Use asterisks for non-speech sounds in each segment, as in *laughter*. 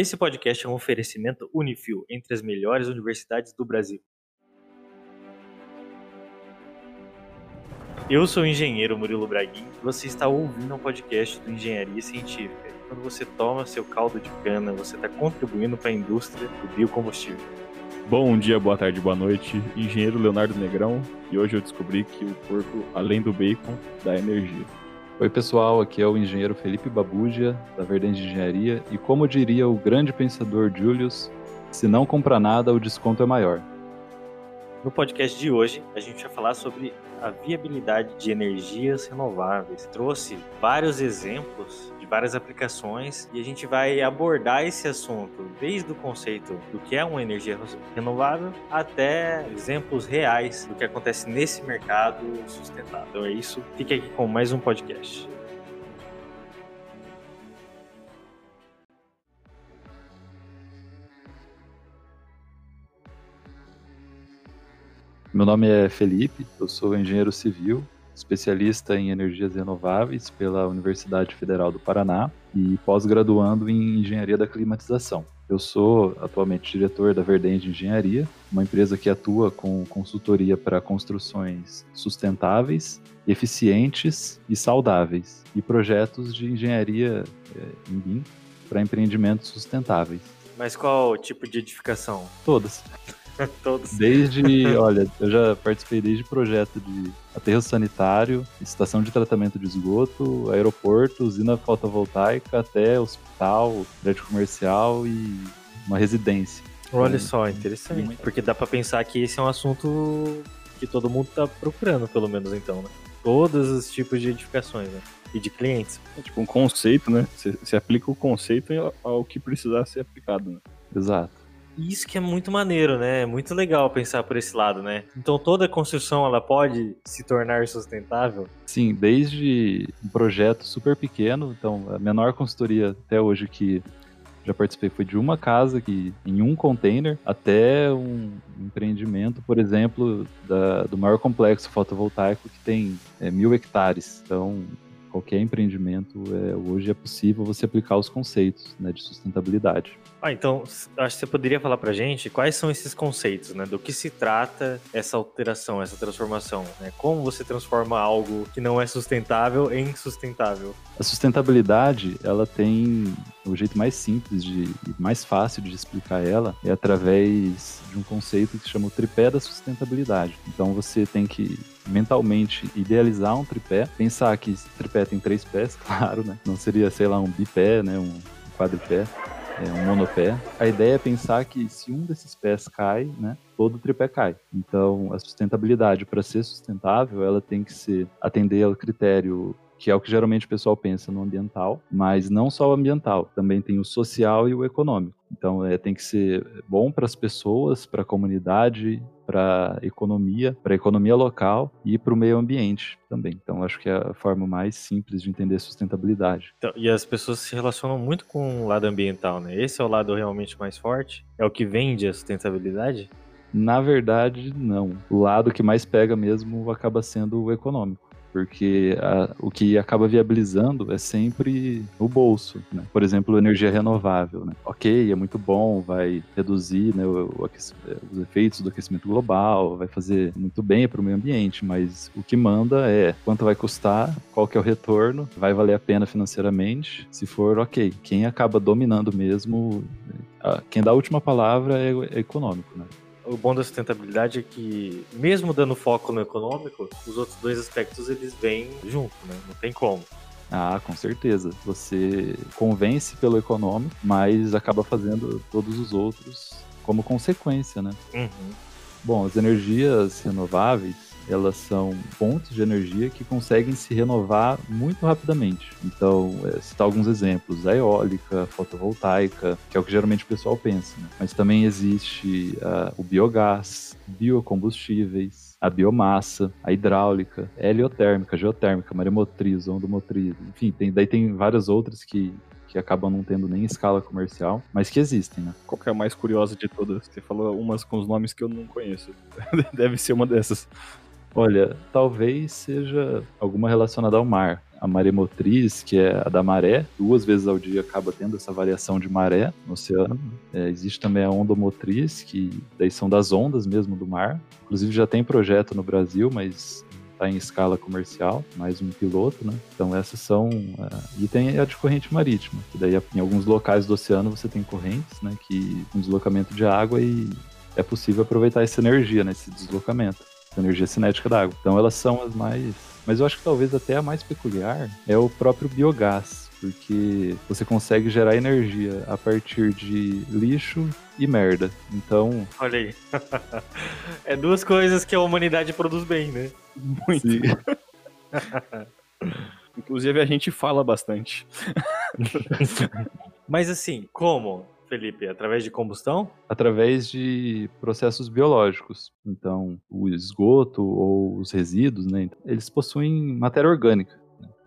Esse podcast é um oferecimento Unifil entre as melhores universidades do Brasil. Eu sou o engenheiro Murilo Braguin e você está ouvindo um podcast do Engenharia Científica. Quando você toma seu caldo de cana, você está contribuindo para a indústria do biocombustível. Bom dia, boa tarde, boa noite. Engenheiro Leonardo Negrão e hoje eu descobri que o porco, além do bacon, dá energia. Oi, pessoal, aqui é o engenheiro Felipe Babuja, da Verdente Engenharia, e como diria o grande pensador Julius, se não compra nada, o desconto é maior. No podcast de hoje, a gente vai falar sobre a viabilidade de energias renováveis. Trouxe vários exemplos várias aplicações e a gente vai abordar esse assunto desde o conceito do que é uma energia renovável até exemplos reais do que acontece nesse mercado sustentável. Então é isso. Fique aqui com mais um podcast. Meu nome é Felipe, eu sou engenheiro civil, especialista em energias renováveis pela Universidade Federal do Paraná e pós-graduando em engenharia da climatização. Eu sou atualmente diretor da Verdende Engenharia, uma empresa que atua com consultoria para construções sustentáveis, eficientes e saudáveis, e projetos de engenharia é, em BIM para empreendimentos sustentáveis. Mas qual tipo de edificação? Todas. *laughs* Todos. Desde, olha, eu já participei desde projeto de aterro sanitário, estação de tratamento de esgoto, aeroporto, usina fotovoltaica, até hospital, prédio comercial e uma residência. Olha então, só, interessante. Porque dá para pensar que esse é um assunto que todo mundo tá procurando, pelo menos então, né? Todos os tipos de edificações, né? E de clientes. É tipo um conceito, né? Você aplica o conceito ao que precisar ser aplicado, né? Exato. Isso que é muito maneiro, né? É muito legal pensar por esse lado, né? Então toda construção ela pode se tornar sustentável? Sim, desde um projeto super pequeno, então a menor consultoria até hoje que já participei foi de uma casa que em um container até um empreendimento, por exemplo, da, do maior complexo fotovoltaico que tem é, mil hectares. Então qualquer empreendimento é, hoje é possível você aplicar os conceitos né, de sustentabilidade. Ah, então, acho que você poderia falar pra gente quais são esses conceitos, né? Do que se trata essa alteração, essa transformação, né? Como você transforma algo que não é sustentável em sustentável? A sustentabilidade, ela tem o jeito mais simples de mais fácil de explicar ela é através de um conceito que chama o tripé da sustentabilidade. Então você tem que mentalmente idealizar um tripé, pensar que tripé tem três pés, *laughs* claro, né? Não seria, sei lá, um bipé, né? Um quadripé é, um monopé. A ideia é pensar que se um desses pés cai, né, todo o tripé cai. Então, a sustentabilidade, para ser sustentável, ela tem que ser atender ao critério que é o que geralmente o pessoal pensa no ambiental, mas não só o ambiental, também tem o social e o econômico. Então, é, tem que ser bom para as pessoas, para a comunidade, para a economia, para a economia local e para o meio ambiente também. Então, acho que é a forma mais simples de entender sustentabilidade. Então, e as pessoas se relacionam muito com o lado ambiental, né? Esse é o lado realmente mais forte? É o que vende a sustentabilidade? Na verdade, não. O lado que mais pega mesmo acaba sendo o econômico porque a, o que acaba viabilizando é sempre o bolso, né? Por exemplo, energia renovável, né? Ok, é muito bom, vai reduzir né, o, o os efeitos do aquecimento global, vai fazer muito bem para o meio ambiente, mas o que manda é quanto vai custar, qual que é o retorno, vai valer a pena financeiramente, se for ok. Quem acaba dominando mesmo, quem dá a última palavra é, é econômico, né? O bom da sustentabilidade é que, mesmo dando foco no econômico, os outros dois aspectos eles vêm junto, né? Não tem como. Ah, com certeza. Você convence pelo econômico, mas acaba fazendo todos os outros como consequência, né? Uhum. Bom, as energias renováveis elas são pontos de energia que conseguem se renovar muito rapidamente. Então, é, citar alguns exemplos: a eólica, a fotovoltaica, que é o que geralmente o pessoal pensa, né? mas também existe uh, o biogás, biocombustíveis, a biomassa, a hidráulica, a heliotérmica, a geotérmica, maremotriz, ondomotriz, enfim, tem, daí tem várias outras que, que acabam não tendo nem escala comercial, mas que existem, né? Qual que é a mais curiosa de todas? Você falou umas com os nomes que eu não conheço. *laughs* Deve ser uma dessas. Olha, talvez seja alguma relacionada ao mar. A maremotriz, que é a da maré, duas vezes ao dia acaba tendo essa variação de maré no oceano. É, existe também a ondomotriz, que daí são das ondas mesmo do mar. Inclusive já tem projeto no Brasil, mas está em escala comercial, mais um piloto, né? Então essas são uh, e tem a de corrente marítima, que daí em alguns locais do oceano você tem correntes, né? Que um deslocamento de água e é possível aproveitar essa energia nesse deslocamento, energia cinética da água. Então elas são as mais, mas eu acho que talvez até a mais peculiar é o próprio biogás, porque você consegue gerar energia a partir de lixo e merda. Então. Olha aí. *laughs* é duas coisas que a humanidade produz bem, né? Muito. *laughs* Inclusive a gente fala bastante. *laughs* Mas assim, como? Felipe, através de combustão? Através de processos biológicos. Então, o esgoto ou os resíduos, né? Eles possuem matéria orgânica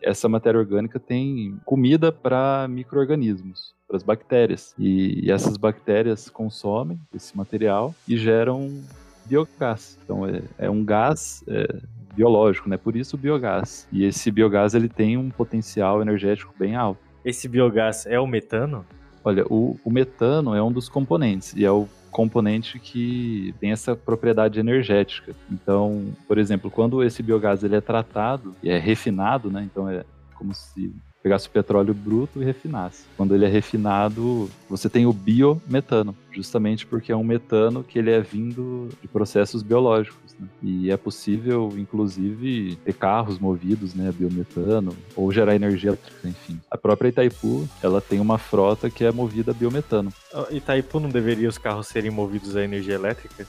essa matéria orgânica tem comida para micro-organismos, para as bactérias. E, e, essas bactérias consomem esse material e geram biogás. Então é, é um gás é, biológico, né? Por isso o biogás. E esse biogás ele tem um potencial energético bem alto. Esse biogás é o metano? Olha, o, o metano é um dos componentes e é o componente que tem essa propriedade energética. Então, por exemplo, quando esse biogás ele é tratado e é refinado, né? Então é como se pegasse o petróleo bruto e refinasse. Quando ele é refinado, você tem o biometano, justamente porque é um metano que ele é vindo de processos biológicos. Né? E é possível, inclusive, ter carros movidos né, a biometano ou gerar energia elétrica, enfim. A própria Itaipu, ela tem uma frota que é movida a biometano. Itaipu não deveria os carros serem movidos a energia elétrica?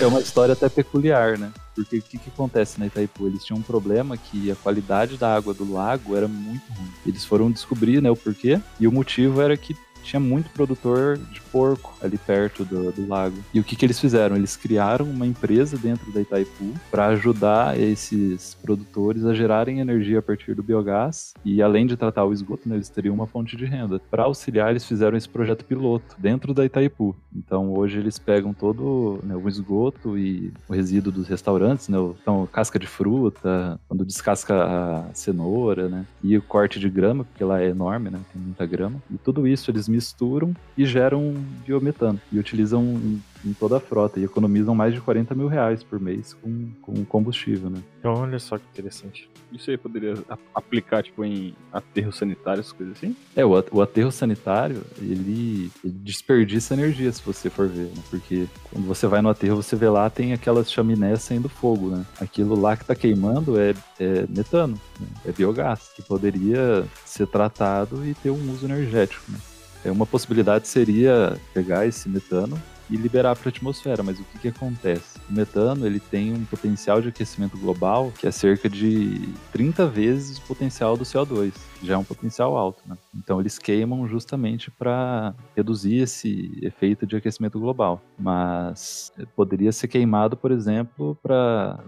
É, uma história até peculiar, né? Porque o que, que acontece na Itaipu? Eles tinham um problema que a qualidade da água do lago era muito ruim. Eles foram descobrir né, o porquê, e o motivo era que tinha muito produtor de porco ali perto do, do lago. E o que, que eles fizeram? Eles criaram uma empresa dentro da Itaipu para ajudar esses produtores a gerarem energia a partir do biogás e além de tratar o esgoto, né, eles teriam uma fonte de renda. Para auxiliar, eles fizeram esse projeto piloto dentro da Itaipu. Então hoje eles pegam todo né, o esgoto e o resíduo dos restaurantes, né, então casca de fruta, quando descasca a cenoura, né, e o corte de grama, porque lá é enorme, né, tem muita grama. E tudo isso eles misturam e geram biometano e utilizam em, em, toda a frota e economizam mais de 40 mil reais por mês com, com combustível, né? Olha só que interessante. Isso aí poderia aplicar, tipo, em aterros sanitários, coisas assim? É, o, o aterro sanitário, ele, ele, desperdiça energia, se você for ver, né? Porque quando você vai no aterro, você vê lá, tem aquelas chaminés saindo fogo, né? Aquilo lá que tá queimando é, é metano, né? é biogás, que poderia ser tratado e ter um uso energético, né? É, uma possibilidade seria pegar esse metano e liberar para a atmosfera, mas o que, que acontece? O metano ele tem um potencial de aquecimento global que é cerca de 30 vezes o potencial do CO2, que já é um potencial alto. Né? Então eles queimam justamente para reduzir esse efeito de aquecimento global, mas poderia ser queimado, por exemplo, para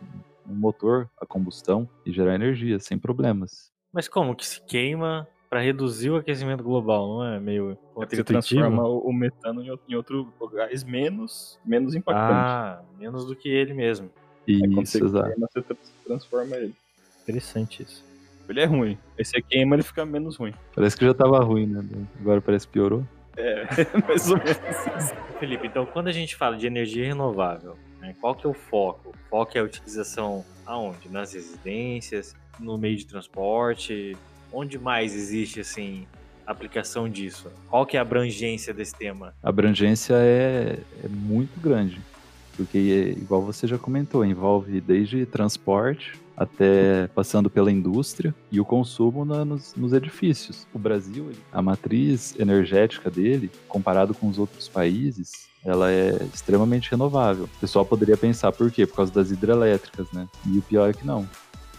um motor a combustão e gerar energia sem problemas. Mas como que se queima para reduzir o aquecimento global, não é meio é você transforma o metano em outro gás menos, menos impactante. Ah, menos do que ele mesmo. Isso, é quando você exato. queima, você transforma ele. Interessante isso. Ele é ruim. Aí você queima, ele fica menos ruim. Parece que já tava ruim, né? Agora parece que piorou. É, *laughs* mais ou menos. Felipe, então quando a gente fala de energia renovável, né, qual que é o foco? O foco é a utilização aonde? Nas residências, no meio de transporte, onde mais existe assim aplicação disso? Qual que é a abrangência desse tema? A abrangência é, é muito grande, porque igual você já comentou, envolve desde transporte até passando pela indústria e o consumo na, nos, nos, edifícios. O Brasil, a matriz energética dele, comparado com os outros países, ela é extremamente renovável. O pessoal poderia pensar por quê? Por causa das hidrelétricas, né? E o pior é que não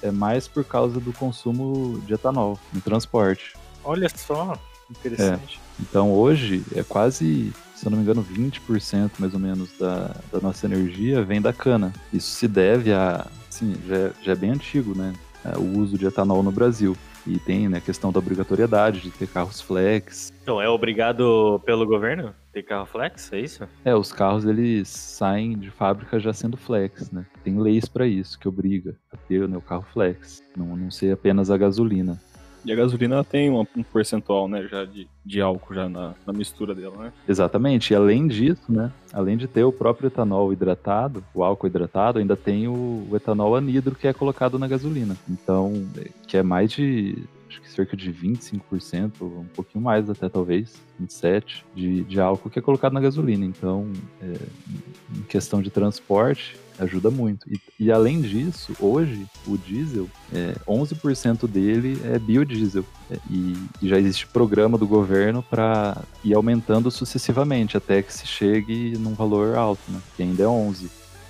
é mais por causa do consumo de etanol no transporte. Olha só, interessante. É. Então hoje é quase, se eu não me engano, 20% mais ou menos da, da nossa energia vem da cana. Isso se deve a, sim, já, é, já é bem antigo, né? É, o uso de etanol no Brasil. E tem né, a questão da obrigatoriedade de ter carros flex. Então, é obrigado pelo governo? Ter carro flex, é isso? É, os carros eles saem de fábrica já sendo flex, né? Tem leis para isso que obriga a ter né, o carro flex, não, não ser apenas a gasolina. E a gasolina tem um, um percentual, né, já de, de álcool já na, na, mistura dela, né? Exatamente. E além disso, né, além de ter o próprio etanol hidratado, o álcool hidratado, ainda tem o, o etanol anidro que é colocado na gasolina. Então, que é mais de acho que cerca de 25%, um pouquinho mais até talvez, 27% de, de álcool que é colocado na gasolina. Então, é, em questão de transporte, ajuda muito. E, e, além disso, hoje o diesel, é, 11% dele é biodiesel. É, e, e, já existe programa do governo para ir aumentando sucessivamente até que se chegue num valor alto, né? que ainda é 11%.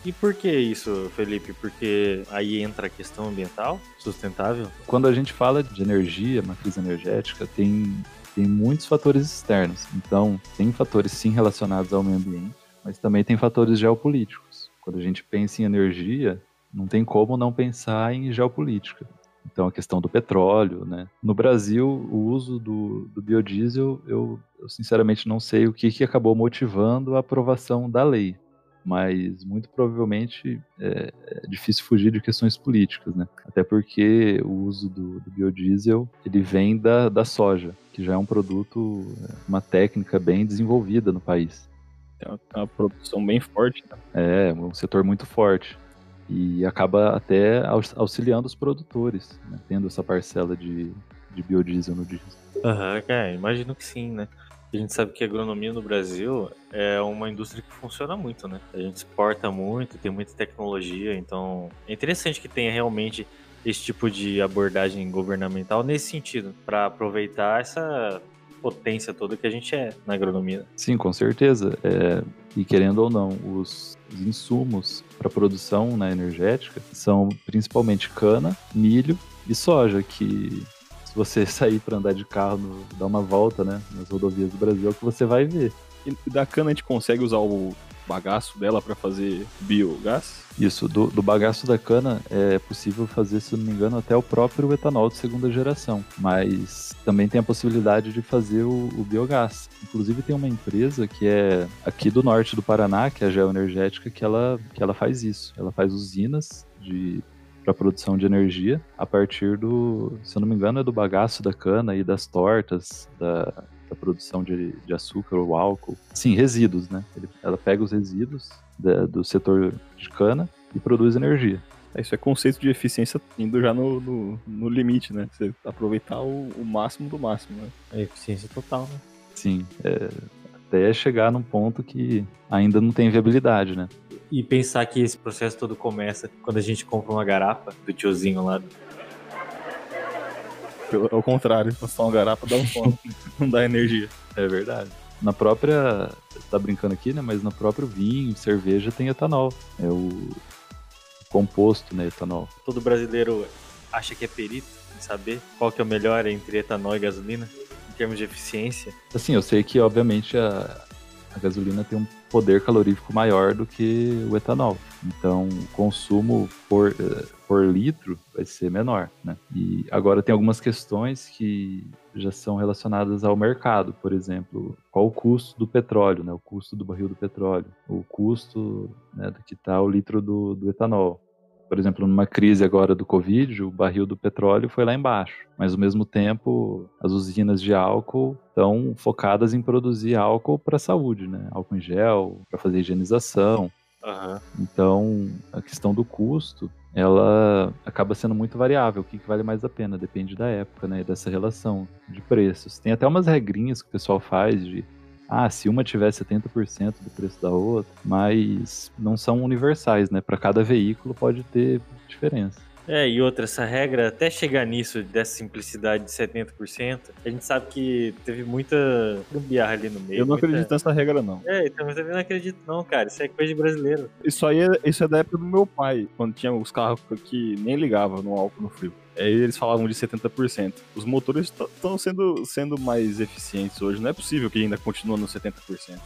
E por que isso, Felipe? Porque aí entra a questão ambiental, sustentável? Quando a gente fala de energia, matriz energética, tem, tem muitos fatores externos. Então, tem fatores sim relacionados ao meio ambiente, mas também tem fatores geopolíticos. Quando a gente pensa em energia, não tem como não pensar em geopolítica. Então, a questão do petróleo, né? No Brasil, o uso do, do biodiesel, eu, eu, sinceramente não sei o que, que acabou motivando a aprovação da lei, mas muito provavelmente é, é, difícil fugir de questões políticas, né? Até porque o uso do, do biodiesel, ele vem da, da soja, que já é um produto, é, uma técnica bem desenvolvida no país. Tem uma, uma produção bem forte. Né? É, um setor muito forte. E acaba até auxiliando os produtores, né? tendo essa parcela de, de biodiesel no diesel. Aham, uhum, é, imagino que sim, né? A gente sabe que a agronomia no Brasil é uma indústria que funciona muito, né? A gente exporta muito, tem muita tecnologia, então é interessante que tenha realmente esse tipo de abordagem governamental nesse sentido, para aproveitar essa potência toda que a gente é na agronomia. Sim, com certeza. É, e querendo ou não, os, os insumos para produção né, energética são principalmente cana, milho e soja, que se você *laughs* sair para andar de carro, no, dar uma volta né, nas rodovias do Brasil, é o que você vai ver. E da cana a gente consegue usar o bagaço dela para fazer biogás? Isso, do, do, bagaço da cana é possível fazer, se não me engano, até o próprio etanol de segunda geração. Mas também tem a possibilidade de fazer o, o biogás. Inclusive tem uma empresa que é aqui do norte do Paraná, que é a Geoenergética, que ela, que ela faz isso. Ela faz usinas de para produção de energia a partir do, se eu não me engano, é do bagaço da cana e das tortas, da, da produção de, de açúcar ou álcool. Sim, resíduos, né? Ele, ela pega os resíduos da, do setor de cana e produz energia. É, isso é conceito de eficiência indo já no, no, no limite, né? Você aproveitar o, o, máximo do máximo, né? É eficiência total, né? Sim, é, até chegar num ponto que ainda não tem viabilidade, né? E pensar que esse processo todo começa quando a gente compra uma garapa do tiozinho lá ao contrário, *laughs* só uma garapa dá um fome, *laughs* não dá energia. É verdade. Na própria. Tá brincando aqui, né? Mas no próprio vinho, cerveja tem etanol. É o composto, né? Etanol. Todo brasileiro acha que é perito em saber qual que é o melhor entre etanol e gasolina, em termos de eficiência. Assim, eu sei que, obviamente, a, a gasolina tem um poder calorífico maior do que o etanol. Então, o consumo por, eh, por litro vai ser menor, né? E agora tem algumas questões que já são relacionadas ao mercado, por exemplo, qual o custo do petróleo, né? O custo do barril do petróleo, o custo né, do que está o litro do, do etanol. Por exemplo, numa crise agora do Covid, o barril do petróleo foi lá embaixo. Mas, ao mesmo tempo, as usinas de álcool estão focadas em produzir álcool para a saúde, né? Álcool em gel, para fazer higienização. Uhum. Então, a questão do custo, ela acaba sendo muito variável. O que, que vale mais a pena? Depende da época, né? E dessa relação de preços. Tem até umas regrinhas que o pessoal faz de ah, se uma tiver 70% do preço da outra, mas não são universais, né? Para cada veículo pode ter diferença. É, e outra, essa regra, até chegar nisso, dessa simplicidade de 70%, a gente sabe que teve muita gambiarra ali no meio. Eu não muita... acredito nessa regra, não. É, então, mas também não acredito, não, cara. Isso é coisa de brasileiro. Isso aí é, isso é da época do meu pai, quando tinha os carros que nem ligavam no álcool no frio. Aí eles falavam de 70%. Os motores estão sendo, sendo mais eficientes hoje. Não é possível que ainda continue no 70%.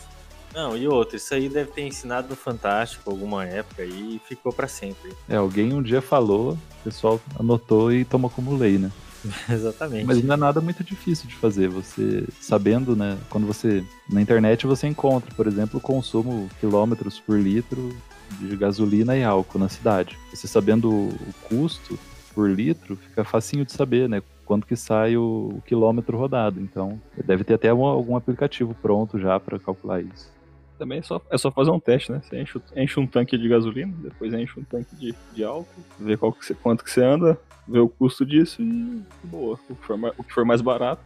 Não, e outro, isso aí deve ter ensinado no Fantástico alguma época e ficou para sempre. É, alguém um dia falou, o pessoal anotou e tomou como lei, né? *laughs* Exatamente. Mas não é nada muito difícil de fazer. Você sabendo, né? Quando você. Na internet você encontra, por exemplo, o consumo quilômetros por litro de gasolina e álcool na cidade. Você sabendo o custo por litro, fica facinho de saber, né? Quanto que sai o, o quilômetro rodado. Então, deve ter até algum, algum aplicativo pronto já para calcular isso. Também é só, é só fazer um teste, né? Você enche, enche um tanque de gasolina, depois enche um tanque de, de álcool, vê qual que você, quanto que você anda, vê o custo disso e boa. O que for, o que for mais barato.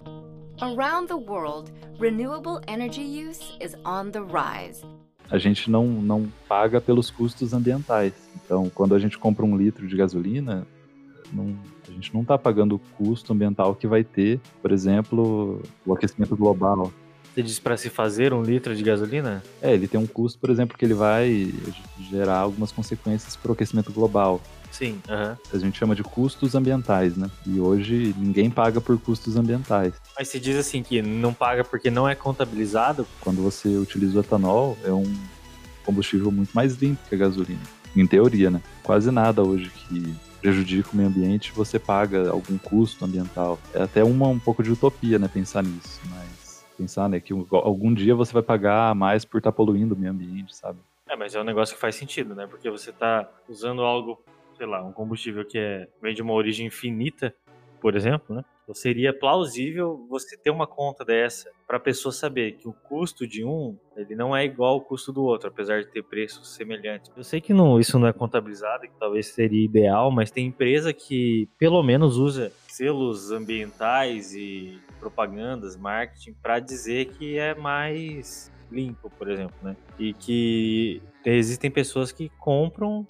Around the world, renewable energy use is on the rise. A gente não, não paga pelos custos ambientais. Então, quando a gente compra um litro de gasolina, não, a gente não está pagando o custo ambiental que vai ter, por exemplo, o aquecimento global. Você diz para se fazer um litro de gasolina? É, ele tem um custo, por exemplo, que ele vai gerar algumas consequências para o aquecimento global. Sim, uhum. a gente chama de custos ambientais, né? E hoje ninguém paga por custos ambientais. Mas se diz assim que não paga porque não é contabilizado? Quando você utiliza o etanol, é um combustível muito mais limpo que a gasolina. Em teoria, né? Quase nada hoje que prejudica o meio ambiente, você paga algum custo ambiental. É até uma, um pouco de utopia, né? Pensar nisso, mas pensar, né, que algum dia você vai pagar mais por estar tá poluindo o meio ambiente, sabe? É, mas é um negócio que faz sentido, né? Porque você está usando algo, sei lá, um combustível que é, vem de uma origem infinita, por exemplo, né? Então seria plausível você ter uma conta dessa para a pessoa saber que o custo de um ele não é igual ao custo do outro, apesar de ter preços semelhantes. Eu sei que não, isso não é contabilizado, que talvez seria ideal, mas tem empresa que pelo menos usa selos ambientais e propagandas, marketing para dizer que é mais limpo, por exemplo, né? E que existem pessoas que compram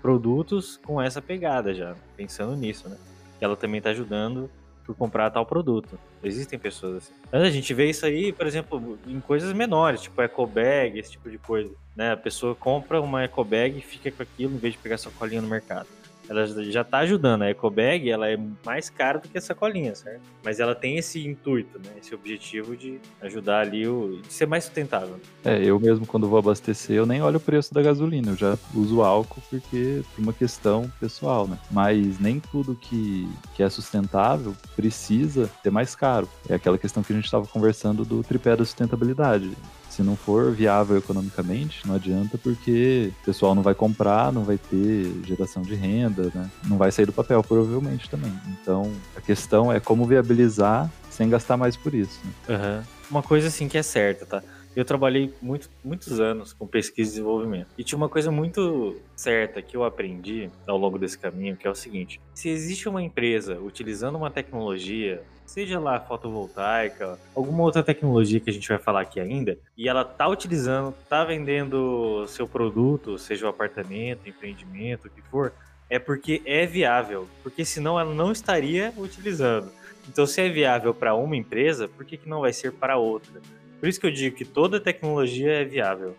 produtos com essa pegada já, pensando nisso, né? Que ela também está ajudando por comprar tal produto. Existem pessoas assim. Mas a gente vê isso aí, por exemplo, em coisas menores, tipo eco bag, esse tipo de coisa. Né? A pessoa compra uma eco bag e fica com aquilo em vez de pegar sacolinha no mercado ela já está ajudando. A EcoBag ela é mais cara do que a sacolinha, certo? Mas ela tem esse intuito, né? Esse objetivo de ajudar ali o. de ser mais sustentável. É, eu mesmo quando vou abastecer, eu nem olho o preço da gasolina, eu já uso álcool porque por uma questão pessoal, né? Mas nem tudo que, que é sustentável precisa ser mais caro. É aquela questão que a gente estava conversando do tripé da sustentabilidade se não for viável economicamente, não adianta porque o pessoal não vai comprar, não vai ter geração de renda, né? Não vai sair do papel, provavelmente também. Então, a questão é como viabilizar sem gastar mais por isso. Né? Uhum. Uma coisa assim que é certa, tá? Eu trabalhei muito, muitos anos com pesquisa e desenvolvimento. E tinha uma coisa muito certa que eu aprendi ao longo desse caminho, que é o seguinte: se existe uma empresa utilizando uma tecnologia, seja lá fotovoltaica, alguma outra tecnologia que a gente vai falar aqui ainda, e ela tá utilizando, tá vendendo seu produto, seja o apartamento, empreendimento, o que for, é porque é viável, porque senão ela não estaria utilizando. Então, se é viável para uma empresa, por que, que não vai ser para outra? Por isso que eu digo que toda tecnologia é viável.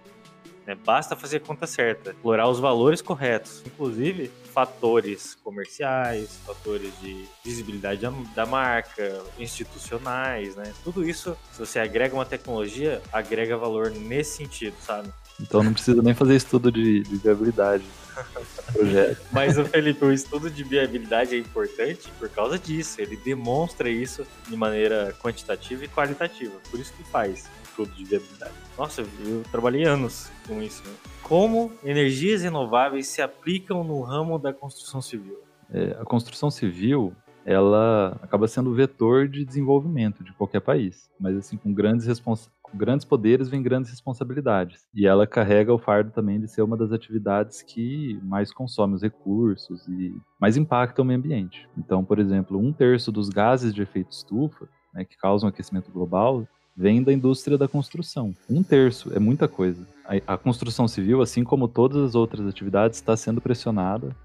Né? Basta fazer a conta certa, explorar os valores corretos, inclusive fatores comerciais, fatores de visibilidade da, marca, institucionais, né? Tudo isso, se você agrega uma tecnologia, agrega valor nesse sentido, sabe? Então não precisa nem fazer estudo de, de viabilidade. *laughs* projeto. Mas, o Felipe, o estudo de viabilidade é importante por causa disso. Ele demonstra isso de maneira quantitativa e qualitativa. Por isso que faz estudo de viabilidade. Nossa, eu trabalhei anos com isso. Né? Como energias renováveis se aplicam no ramo da construção civil? É, a construção civil ela acaba sendo o vetor de desenvolvimento de qualquer país, mas assim com grandes respons grandes poderes vem grandes responsabilidades. E ela carrega o fardo também de ser uma das atividades que mais consome os recursos e mais impacta o meio ambiente. Então, por exemplo, um terço dos gases de efeito estufa, né, que causam aquecimento global, vem da indústria da construção. Um terço é muita coisa. A, a construção civil, assim como todas as outras atividades, está sendo pressionada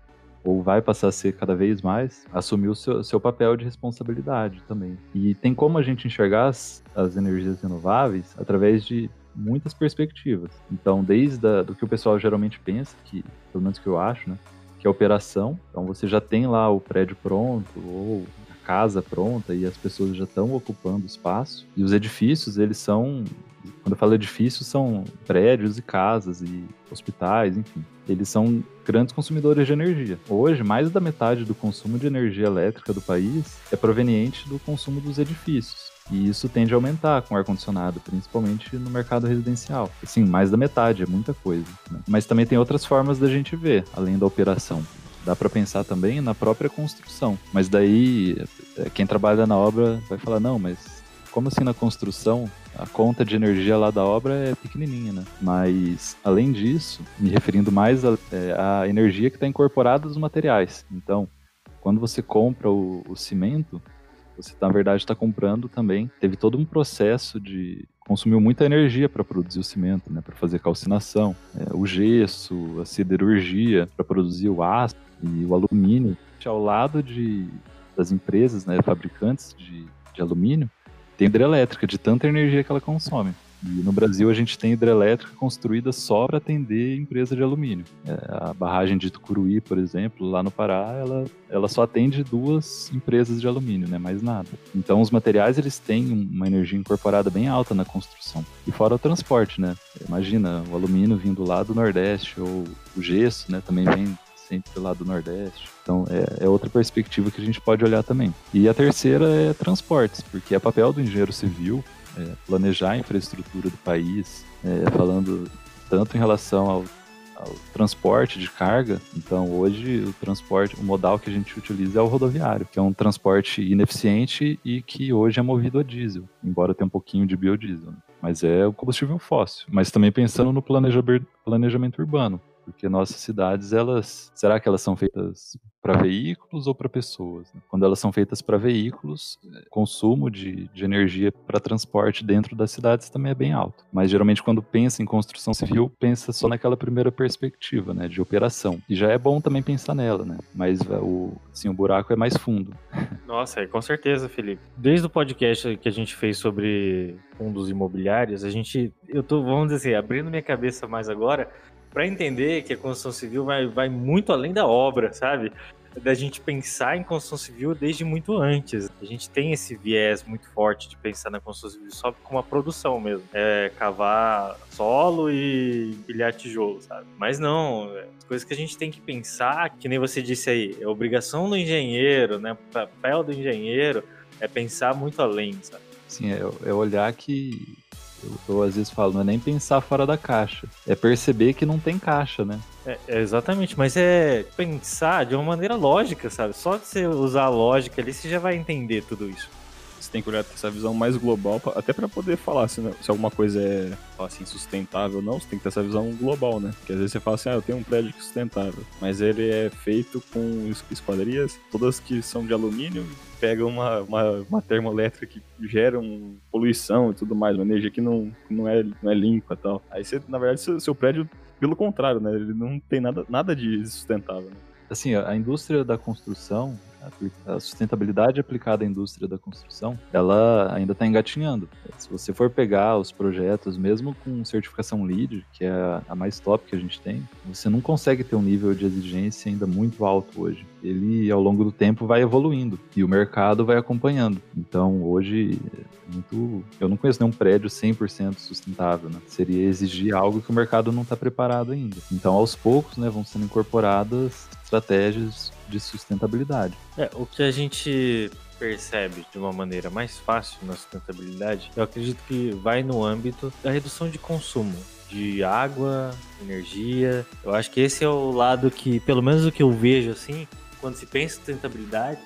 ou vai passar a ser cada vez mais, assumir o seu, seu papel de responsabilidade também. E tem como a gente enxergar as, as energias renováveis através de muitas perspectivas. Então, desde a, do que o pessoal geralmente pensa, que pelo menos que eu acho, né, que é operação. Então, você já tem lá o prédio pronto ou casa pronta e as pessoas já estão ocupando espaço. E os edifícios, eles são Quando eu falo edifícios, são prédios e casas e hospitais, enfim. Eles são grandes consumidores de energia. Hoje, mais da metade do consumo de energia elétrica do país é proveniente do consumo dos edifícios. E isso tende a aumentar com ar-condicionado, principalmente no mercado residencial. Assim, mais da metade, é muita coisa. Né? Mas também tem outras formas da gente ver, além da operação. Dá para pensar também na própria construção. Mas daí, é, quem trabalha na obra vai falar: não, mas como assim na construção a conta de energia lá da obra é pequenininha, né? Mas, além disso, me referindo mais à é, energia que está incorporada nos materiais. Então, quando você compra o, o cimento, você na verdade está comprando também. Teve todo um processo de consumiu muita energia para produzir o cimento, né? Para fazer calcinação, é, o gesso, a siderurgia para produzir o aço e o alumínio. Ao lado de das empresas, né, fabricantes de, de alumínio, tem hidrelétrica, de tanta energia que ela consome. E no Brasil a gente tem hidrelétrica construída só para atender empresa de alumínio. É, a barragem de Tucuruí, por exemplo, lá no Pará, ela, ela só atende duas empresas de alumínio, né? Mais nada. Então os materiais eles têm uma energia incorporada bem alta na construção. E fora o transporte, né? Imagina o alumínio vindo lá do Nordeste ou o gesso, né? Também vem sempre lá do Nordeste. Então é, é, outra perspectiva que a gente pode olhar também. E a terceira é transportes, porque é papel do engenheiro civil é, planejar a infraestrutura do país, é, falando tanto em relação ao, ao, transporte de carga. Então hoje o transporte, o modal que a gente utiliza é o rodoviário, que é um transporte ineficiente e que hoje é movido a diesel, embora tenha um pouquinho de biodiesel. Né? Mas é o combustível fóssil. Mas também pensando no planejamento urbano porque nossas cidades, elas, será que elas são feitas para veículos ou para pessoas? Né? Quando elas são feitas para veículos, consumo de, de energia para transporte dentro das cidades também é bem alto. Mas geralmente quando pensa em construção civil, pensa só naquela primeira perspectiva, né, de operação. E já é bom também pensar nela, né? Mas o, assim, o buraco é mais fundo. *laughs* Nossa, é, com certeza, Felipe. Desde o podcast que a gente fez sobre fundos imobiliários, a gente, eu tô, vamos dizer, abrindo minha cabeça mais agora, para entender que a construção civil vai, vai muito além da obra, sabe? Da gente pensar em construção civil desde muito antes. A gente tem esse viés muito forte de pensar na construção civil só como uma produção mesmo. É cavar solo e empilhar tijolo, sabe? Mas não, é as coisas que a gente tem que pensar, que nem você disse aí, é obrigação do engenheiro, né? O papel do engenheiro é pensar muito além, sabe? Sim, é, é olhar que eu, eu, às vezes falo, não é nem pensar fora da caixa, é perceber que não tem caixa, né? É, é exatamente, mas é pensar de uma maneira lógica, sabe? Só de você usar a lógica ali, você já vai entender tudo isso. Você tem que olhar essa visão mais global, até para poder falar se, se, alguma coisa é assim, sustentável ou não, você tem que ter essa visão global, né? Porque às vezes você fala assim, ah, eu tenho um prédio sustentável, mas ele é feito com esquadrias, todas que são de alumínio, pega uma, uma, uma termoelétrica que gera uma poluição e tudo mais, uma energia que não, não, é, não é limpa e tal. Aí você, na verdade, seu, seu prédio, pelo contrário, né? Ele não tem nada, nada de sustentável. Né? Assim, a indústria da construção, a sustentabilidade aplicada à indústria da construção, ela ainda está engatinhando. Se você for pegar os projetos, mesmo com certificação LEED, que é a mais top que a gente tem, você não consegue ter um nível de exigência ainda muito alto hoje. Ele, ao longo do tempo, vai evoluindo e o mercado vai acompanhando. Então, hoje, é muito... eu não conheço nenhum prédio 100% sustentável. Né? Seria exigir algo que o mercado não está preparado ainda. Então, aos poucos, né, vão sendo incorporadas estratégias de sustentabilidade. É, o que a gente percebe de uma maneira mais fácil na sustentabilidade, eu acredito que vai no âmbito da redução de consumo de água, energia. Eu acho que esse é o lado que, pelo menos o que eu vejo assim, quando se pensa em sustentabilidade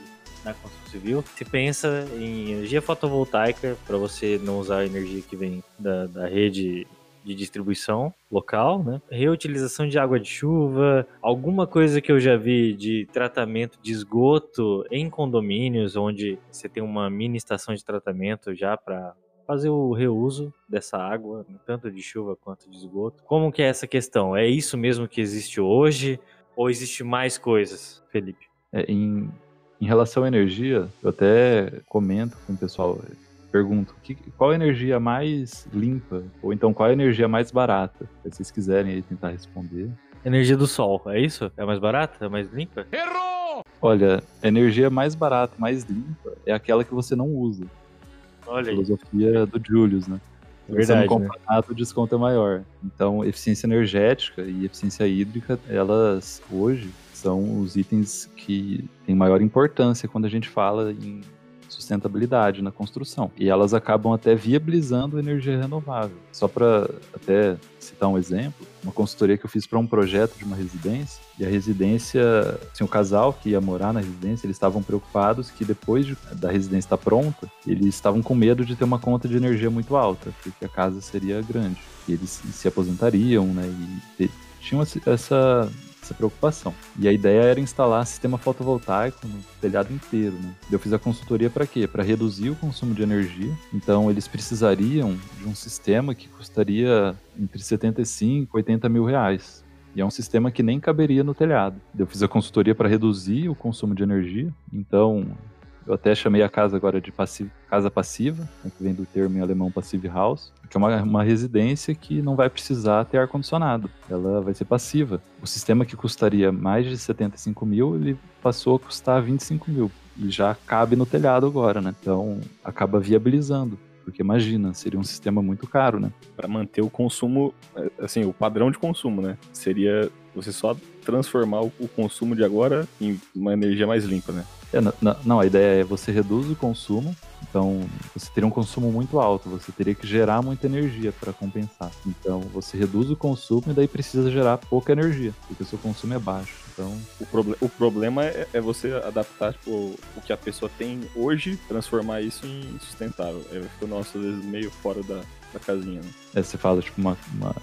na construção civil, se pensa em energia fotovoltaica para você não usar a energia que vem da, da rede de distribuição local, né? Reutilização de água de chuva, alguma coisa que eu já vi de tratamento de esgoto em condomínios, onde você tem uma mini estação de tratamento já para fazer o reuso dessa água, né? tanto de chuva quanto de esgoto. Como que é essa questão? É isso mesmo que existe hoje ou existe mais coisas, Felipe? É, em, em relação à energia, eu até comento com o pessoal pergunto que, qual a energia mais limpa? Ou então qual a energia mais barata? Se vocês quiserem aí tentar responder. Energia do sol, é isso? É mais barata? É mais limpa? Errou! Olha, a energia mais barata, mais limpa, é aquela que você não usa. Olha a filosofia do Julius, né? Verdade, você não compra nada, o desconto é maior. Então, eficiência energética e eficiência hídrica, elas hoje são os itens que têm maior importância quando a gente fala em sustentabilidade na construção. E elas acabam até viabilizando energia renovável. Só para até citar um exemplo, uma consultoria que eu fiz para um projeto de uma residência, e a residência, assim, o casal que ia morar na residência, eles estavam preocupados que depois de, da residência estar pronta, eles estavam com medo de ter uma conta de energia muito alta, porque a casa seria grande. E eles se aposentariam, né, e tinham essa essa preocupação. E a ideia era instalar sistema fotovoltaico no telhado inteiro, né? Eu fiz a consultoria para quê? Para reduzir o consumo de energia. Então eles precisariam de um sistema que custaria entre 75 e 80 mil reais. E é um sistema que nem caberia no telhado. Eu fiz a consultoria para reduzir o consumo de energia. Então, eu até chamei a casa agora de casa passiva, né, que vem do termo em alemão passive house, que é uma, uma residência que não vai precisar ter ar-condicionado. Ela vai ser passiva. O sistema que custaria mais de 75 mil, ele passou a custar 25 mil. E já cabe no telhado agora, né? Então, acaba viabilizando. Porque imagina, seria um sistema muito caro, né? Para manter o consumo, é, assim, o padrão de consumo, né? Seria você só transformar o consumo de agora em uma energia mais limpa, né? É, não, a ideia é você reduz o consumo, então você teria um consumo muito alto, você teria que gerar muita energia para compensar. Então você reduz o consumo e daí precisa gerar pouca energia, porque o seu consumo é baixo. Então o, proble o problema é, é, você adaptar tipo, o que a pessoa tem hoje, transformar isso em sustentável. É, fica, nossa, às vezes meio fora da, da casinha. Né? É, você fala tipo uma, uma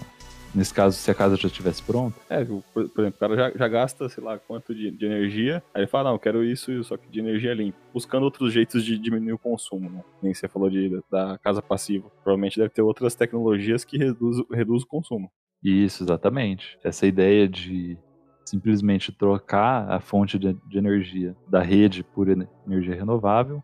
Nesse caso, se a casa já estivesse pronta? É, por, por, exemplo, o cara já, já, gasta, sei lá, quanto de, de, energia, aí ele fala, não, eu quero isso, isso, só que de energia limpa. Buscando outros jeitos de diminuir o consumo, né? Nem você falou de, da casa passiva. Provavelmente deve ter outras tecnologias que reduz, reduz o consumo. Isso, exatamente. Essa ideia de simplesmente trocar a fonte de, de energia da rede por energia renovável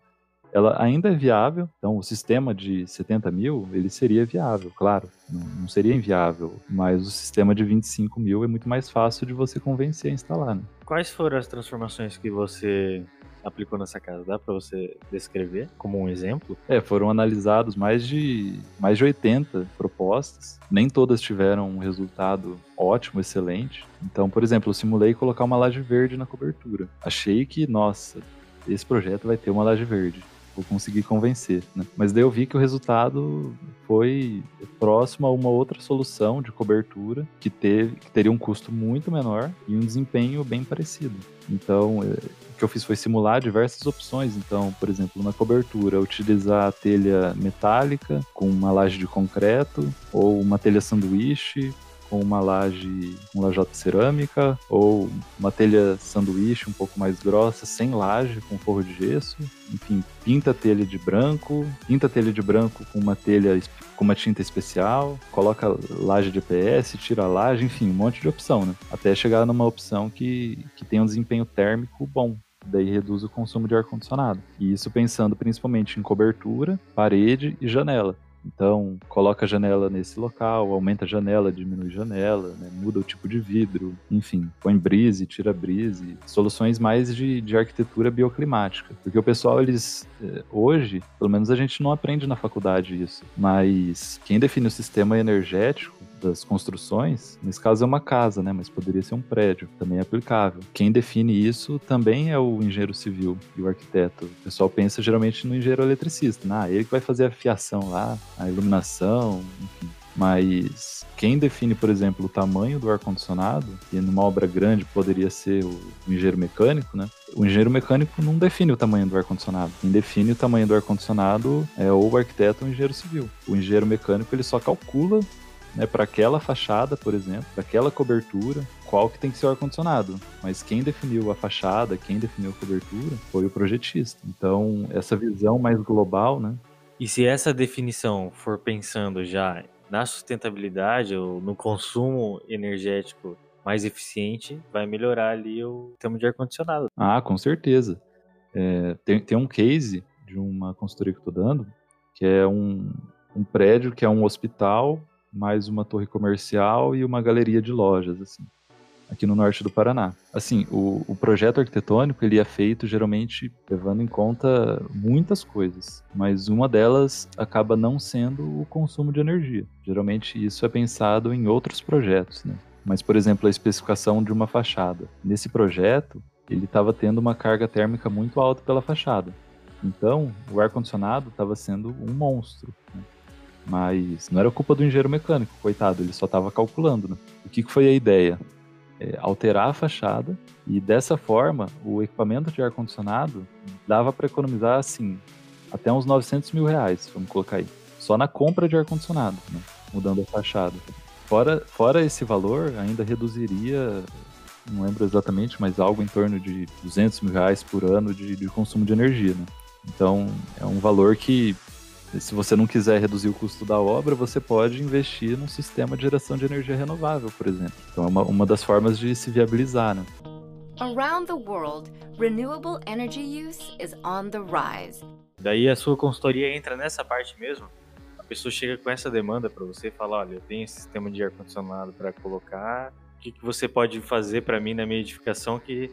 ela ainda é viável, então o sistema de 70 mil, ele seria viável, claro, não, não, seria inviável, mas o sistema de 25 mil é muito mais fácil de você convencer a instalar. Né? Quais foram as transformações que você aplicou nessa casa? Dá para você descrever como um exemplo? É, foram analisados mais de mais de 80 propostas. Nem todas tiveram um resultado ótimo, excelente. Então, por exemplo, eu simulei colocar uma laje verde na cobertura. Achei que, nossa, esse projeto vai ter uma laje verde vou conseguir convencer, né? Mas daí eu vi que o resultado foi próximo a uma outra solução de cobertura que teve que teria um custo muito menor e um desempenho bem parecido. Então, é, o que eu fiz foi simular diversas opções. Então, por exemplo, na cobertura, utilizar a telha metálica com uma laje de concreto ou uma telha sanduíche com uma laje, um lajota cerâmica, ou uma telha sanduíche um pouco mais grossa, sem laje, com forro de gesso. Enfim, pinta a telha de branco, pinta a telha de branco com uma telha com uma tinta especial, coloca laje de EPS, tira a laje, enfim, um monte de opção, né? Até chegar numa opção que, que tem um desempenho térmico bom, daí reduz o consumo de ar-condicionado. E isso pensando principalmente em cobertura, parede e janela. Então, coloca a janela nesse local, aumenta a janela, diminui a janela, né? muda o tipo de vidro, enfim, põe brise, tira brise, soluções mais de, de arquitetura bioclimática. Porque o pessoal, eles, eh, hoje, pelo menos a gente não aprende na faculdade isso, mas quem define o sistema energético das construções, nesse caso é uma casa, né? Mas poderia ser um prédio, também é aplicável. Quem define isso também é o engenheiro civil e o arquiteto. O pessoal pensa geralmente no engenheiro eletricista, né? Ah, ele que vai fazer a fiação lá, a iluminação, enfim. Mas quem define, por exemplo, o tamanho do ar-condicionado, e numa obra grande poderia ser o engenheiro mecânico, né? O engenheiro mecânico não define o tamanho do ar-condicionado. Quem define o tamanho do ar-condicionado é ou o arquiteto ou o engenheiro civil. O engenheiro mecânico ele só calcula né, para aquela fachada, por exemplo, para aquela cobertura, qual que tem que ser o ar-condicionado. Mas quem definiu a fachada, quem definiu a cobertura, foi o projetista. Então, essa visão mais global, né? E se essa definição for pensando já na sustentabilidade ou no consumo energético mais eficiente, vai melhorar ali o tema de ar-condicionado. Ah, com certeza. É, tem, tem um case de uma consultoria que eu estou dando, que é um, um prédio que é um hospital mais uma torre comercial e uma galeria de lojas, assim. aqui no norte do Paraná. Assim, o, o, projeto arquitetônico ele é feito geralmente levando em conta muitas coisas, mas uma delas acaba não sendo o consumo de energia. Geralmente isso é pensado em outros projetos, né? Mas, por exemplo, a especificação de uma fachada. Nesse projeto, ele estava tendo uma carga térmica muito alta pela fachada. Então, o ar-condicionado estava sendo um monstro. Né? Mas não era culpa do engenheiro mecânico, coitado, ele só estava calculando. Né? O que, que foi a ideia? É, alterar a fachada e dessa forma o equipamento de ar-condicionado dava para economizar assim até uns 900 mil reais, vamos colocar aí, só na compra de ar-condicionado, né? mudando a fachada. Fora, fora esse valor, ainda reduziria, não lembro exatamente, mas algo em torno de 200 mil reais por ano de, de consumo de energia. Né? Então é um valor que se você não quiser reduzir o custo da obra, você pode investir num sistema de geração de energia renovável, por exemplo. Então é uma, uma das formas de se viabilizar, né? Around the world, renewable energy use is on the rise. Daí a sua consultoria entra nessa parte mesmo? A pessoa chega com essa demanda para você e fala, olha, eu tenho esse sistema de ar-condicionado para colocar, o que, que você pode fazer para mim na minha edificação que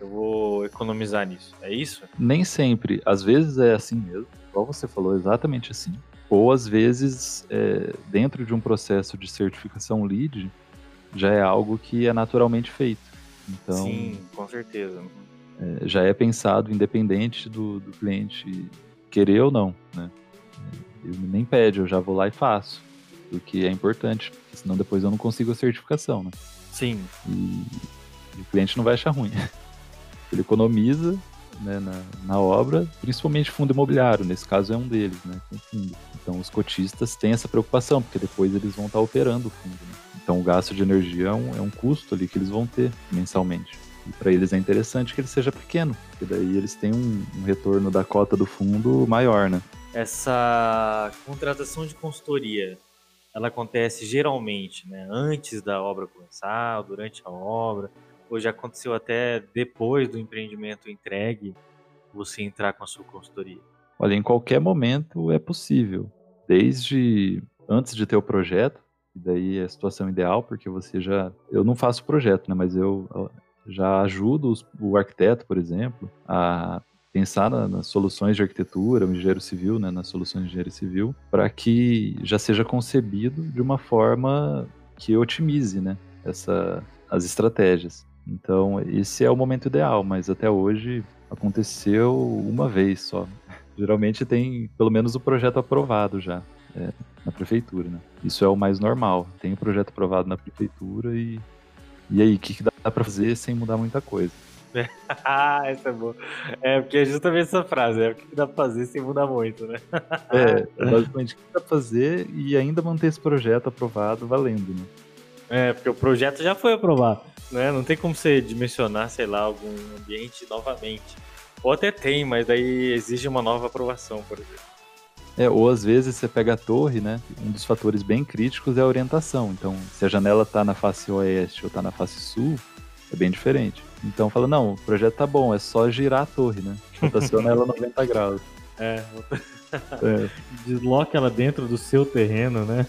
eu vou economizar nisso? É isso? Nem sempre. Às vezes é assim mesmo igual você falou, exatamente assim. Ou às vezes, é, dentro de um processo de certificação LEED, já é algo que é naturalmente feito. Então, Sim, com certeza. É, já é pensado independente do, do cliente querer ou não, né? Ele nem pede, eu já vou lá e faço. Porque é importante, porque senão depois eu não consigo a certificação, né? Sim. E, e o cliente não vai achar ruim. *laughs* Ele economiza né, na, na, obra, principalmente fundo imobiliário, nesse caso é um deles, né, fundo. Então os cotistas têm essa preocupação, porque depois eles vão estar operando o fundo. Né? Então o gasto de energia é um, é um custo ali que eles vão ter mensalmente. E para eles é interessante que ele seja pequeno, porque daí eles têm um, um retorno da cota do fundo maior, né? Essa contratação de consultoria, ela acontece geralmente, né, antes da obra começar, durante a obra, ou já aconteceu até depois do empreendimento entregue, você entrar com a sua consultoria? Olha, em qualquer momento é possível. Desde antes de ter o projeto, e daí é a situação ideal, porque você já. Eu não faço projeto, né? Mas eu já ajudo os, o arquiteto, por exemplo, a pensar na, nas soluções de arquitetura, o engenheiro civil, né, nas soluções de engenharia civil, para que já seja concebido de uma forma que otimize, né, essa, as estratégias. Então, esse é o momento ideal, mas até hoje aconteceu uma vez só. *laughs* Geralmente tem pelo menos o projeto aprovado já é, na prefeitura, né? Isso é o mais normal. Tem o projeto aprovado na prefeitura e e aí, o que, que dá para fazer sem mudar muita coisa? ah, *laughs* essa é boa. É, porque é justamente essa frase, é o que dá pra fazer sem mudar muito, né? é, basicamente o que dá pra fazer e ainda manter esse projeto aprovado valendo, né? É, porque o projeto já foi aprovado, né? Não tem como você dimensionar, sei lá, algum ambiente novamente. Ou até tem, mas daí exige uma nova aprovação, por exemplo. É, ou às vezes você pega a torre, né? Um dos fatores bem críticos é a orientação. Então, se a janela está na face oeste ou está na face sul, é bem diferente. Então fala, não, o projeto tá bom, é só girar a torre, né? Rotaciona ela 90 graus. É, é. Desloca ela dentro do seu terreno, né?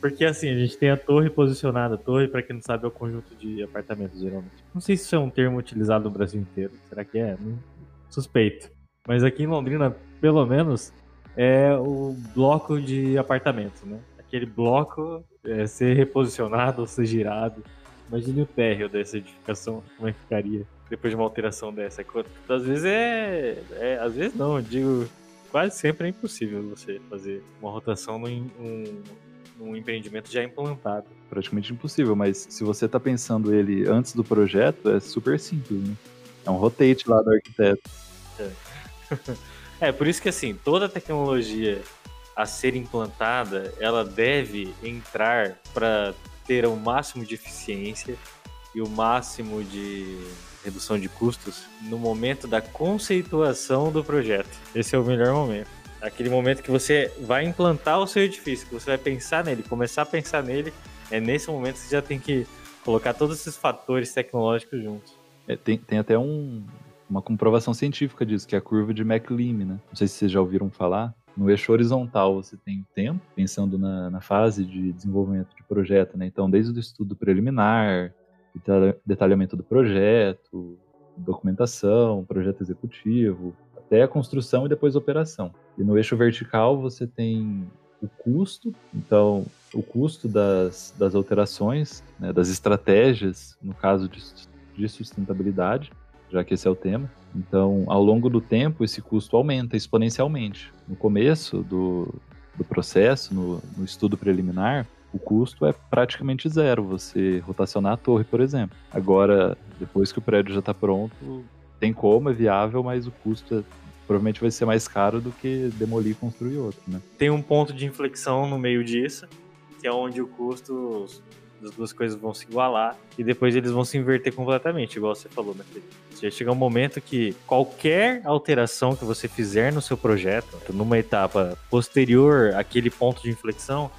Porque assim, a gente tem a torre posicionada. Torre, para quem não sabe, é o conjunto de apartamentos, geralmente. Não sei se isso é um termo utilizado no Brasil inteiro. Será que é? Suspeito. Mas aqui em Londrina, pelo menos, é o bloco de apartamentos, né? Aquele bloco é, ser reposicionado ou ser girado. Imagine o térreo dessa edificação, como é que ficaria depois de uma alteração dessa. Às vezes é, é às vezes não, digo quase sempre é impossível você fazer uma rotação num, um, num empreendimento já implantado. Praticamente impossível, mas se você está pensando ele antes do projeto, é super simples, né? É um rotate lá do arquiteto. É. *laughs* é, por isso que assim, toda tecnologia a ser implantada, ela deve entrar para ter o máximo de eficiência e o máximo de redução de custos no momento da conceituação do projeto. Esse é o melhor momento. Aquele momento que você vai implantar o seu edifício, que você vai pensar nele, começar a pensar nele, é nesse momento que você já tem que colocar todos esses fatores tecnológicos juntos. É, tem, tem até um, uma comprovação científica disso, que é a curva de MacLean, né? Não sei se vocês já ouviram falar. No eixo horizontal você tem o tempo, pensando na, na fase de desenvolvimento de projeto, né? Então, desde o estudo preliminar, detalhamento do projeto, documentação, projeto executivo, até a construção e depois operação. E no eixo vertical você tem o custo, então o custo das, das alterações, né, das estratégias, no caso de, de sustentabilidade, já que esse é o tema. Então, ao longo do tempo, esse custo aumenta exponencialmente. No começo do, do processo, no, no estudo preliminar, o custo é praticamente zero, você rotacionar a torre, por exemplo. Agora, depois que o prédio já está pronto, tem como, é viável, mas o custo é, provavelmente vai ser mais caro do que demolir e construir outro, né? Tem um ponto de inflexão no meio disso, que é onde o custo as duas coisas vão se igualar e depois eles vão se inverter completamente, igual você falou, né, Felipe? Já chega um momento que qualquer alteração que você fizer no seu projeto, numa etapa posterior àquele ponto de inflexão,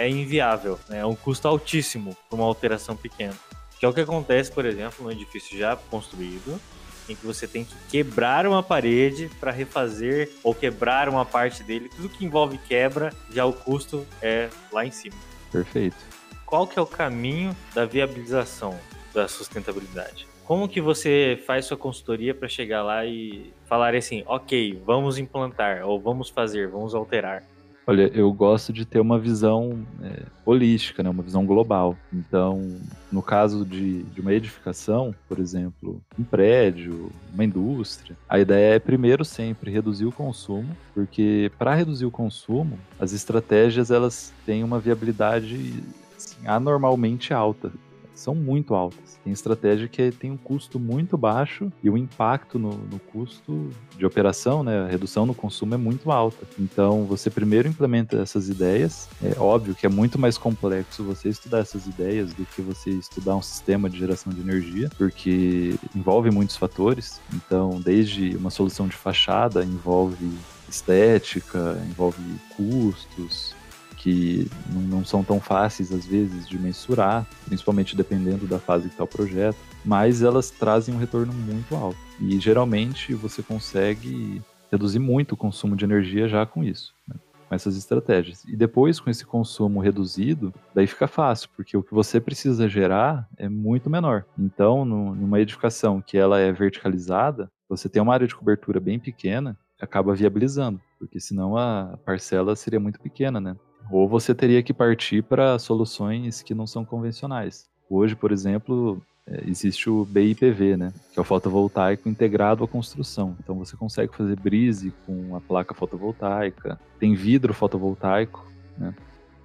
é inviável, né? é um custo altíssimo para uma alteração pequena. Que é o que acontece, por exemplo, no edifício já construído, em que você tem que quebrar uma parede para refazer ou quebrar uma parte dele. Tudo que envolve quebra, já o custo é lá em cima. Perfeito qual que é o caminho da viabilização da sustentabilidade? Como que você faz sua consultoria para chegar lá e falar assim, ok, vamos implantar, ou vamos fazer, vamos alterar? Olha, eu gosto de ter uma visão é, holística, né? uma visão global. Então, no caso de, de, uma edificação, por exemplo, um prédio, uma indústria, a ideia é primeiro sempre reduzir o consumo, porque para reduzir o consumo, as estratégias elas têm uma viabilidade assim, anormalmente alta. São muito altas. Tem estratégia que tem um custo muito baixo e o impacto no, no custo de operação, né, a redução no consumo é muito alta. Então, você primeiro implementa essas ideias. É óbvio que é muito mais complexo você estudar essas ideias do que você estudar um sistema de geração de energia, porque envolve muitos fatores. Então, desde uma solução de fachada envolve estética, envolve custos, que não são tão fáceis às vezes de mensurar, principalmente dependendo da fase que está o projeto, mas elas trazem um retorno muito alto. E geralmente você consegue reduzir muito o consumo de energia já com isso. Né? com essas estratégias. E depois, com esse consumo reduzido, daí fica fácil, porque o que você precisa gerar é muito menor. Então, no, numa edificação que ela é verticalizada, você tem uma área de cobertura bem pequena, acaba viabilizando, porque senão a parcela seria muito pequena, né? Ou você teria que partir para soluções que não são convencionais. Hoje, por exemplo, é, existe o BIPV, né, que é o fotovoltaico integrado à construção. Então você consegue fazer brise com a placa fotovoltaica, tem vidro fotovoltaico, né?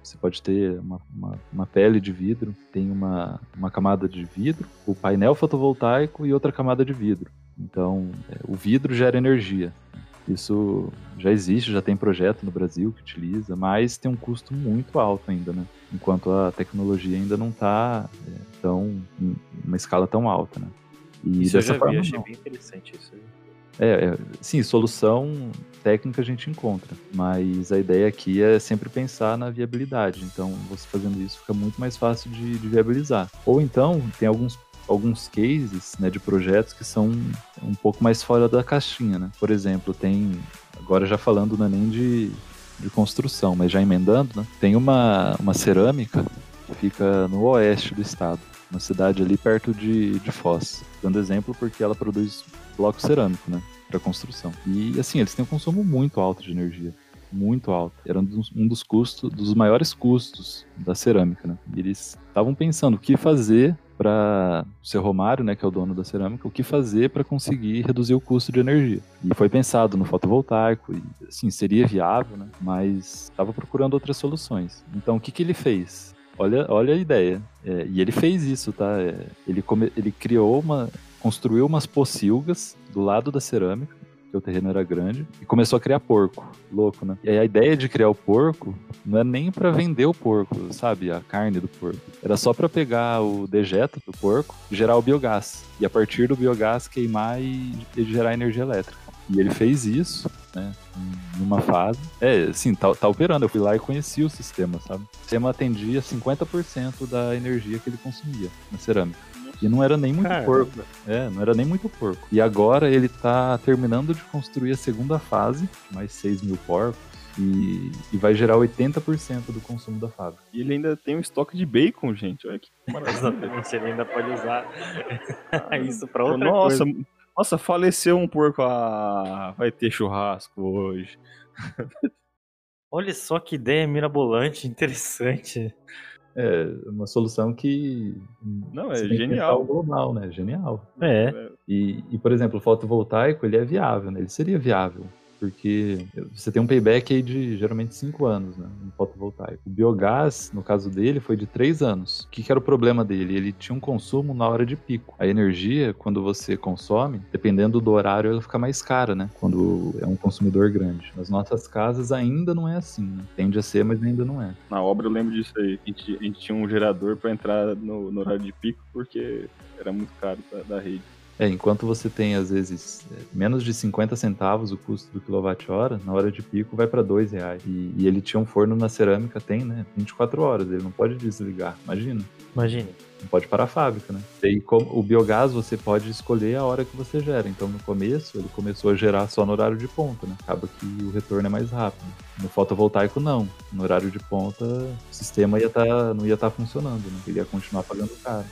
Você pode ter uma, uma, uma, pele de vidro, tem uma, uma camada de vidro, o painel fotovoltaico e outra camada de vidro. Então, é, o vidro gera energia. Isso já existe, já tem projeto no Brasil que utiliza, mas tem um custo muito alto ainda, né? Enquanto a tecnologia ainda não está é, tão em uma escala tão alta, né? E isso dessa eu já forma, vi, achei não. bem interessante isso. É, é, sim, solução técnica a gente encontra, mas a ideia aqui é sempre pensar na viabilidade. Então, você fazendo isso fica muito mais fácil de, de viabilizar. Ou então, tem alguns alguns cases né, de projetos que são um pouco mais fora da caixinha, né? Por exemplo, tem, agora já falando não é nem de, de construção, mas já emendando, né? Tem uma, uma cerâmica que fica no oeste do estado, uma cidade ali perto de, de Foz. Dando exemplo porque ela produz bloco cerâmico, né? Para construção. E assim, eles têm um consumo muito alto de energia muito alto. Era um dos, custos, dos maiores custos da cerâmica, né? Eles estavam pensando o que fazer para o seu Romário, né, que é o dono da cerâmica, o que fazer para conseguir reduzir o custo de energia. E foi pensado no fotovoltaico, e assim, seria viável, né, mas estava procurando outras soluções. Então, o que, que ele fez? Olha, olha a ideia. É, e ele fez isso, tá? É, ele, come, ele criou uma. construiu umas pocilgas do lado da cerâmica porque o terreno era grande, e começou a criar porco. Louco, né? E a ideia de criar o porco não é nem para vender o porco, sabe? A carne do porco. Era só para pegar o dejeto do porco e gerar o biogás. E a partir do biogás queimar e, e gerar energia elétrica. E ele fez isso, né? Numa fase. É, assim, tá, tá, operando. Eu fui lá e conheci o sistema, sabe? O sistema atendia 50% da energia que ele consumia na cerâmica. E não era nem muito Caramba. porco. É, não era nem muito porco. E agora ele tá terminando de construir a segunda fase, mais 6 mil porcos. e, e vai gerar 80% do consumo da fábrica. E ele ainda tem um estoque de bacon, gente. Olha que maravilha. Exatamente, ele ainda pode usar isso pra outra nossa, coisa. nossa, faleceu um porco. Ah, vai ter churrasco hoje. Olha só que ideia mirabolante, interessante. É uma solução que Não, é genial. o global, né? Genial. É, E, e, por exemplo, o fotovoltaico, ele é viável, né? Ele seria viável. Porque você tem um payback aí de geralmente 5 anos, né? No fotovoltaico. O biogás, no caso dele, foi de 3 anos. O que, que era o problema dele? Ele tinha um consumo na hora de pico. A energia, quando você consome, dependendo do horário, ela fica mais cara, né? Quando é um consumidor grande. Nas nossas casas ainda não é assim, né? Tende a ser, mas ainda não é. Na obra eu lembro disso aí. A gente, a gente tinha um gerador pra entrar no, no horário de pico porque era muito caro da, da rede. É, enquanto você tem, às vezes, é, menos de 50 centavos o custo do quilowatt-hora, na hora de pico vai para dois reais. E, e ele tinha um forno na cerâmica, tem, né? 24 horas, ele não pode desligar, imagina. imagine. Não pode parar a fábrica, né? E como o biogás você pode escolher a hora que você gera. Então, no começo, ele começou a gerar só no horário de ponta, né? Acaba que o retorno é mais rápido. No fotovoltaico, não. No horário de ponta, o sistema ia tá, não ia estar funcionando, né? Ele ia continuar pagando caro.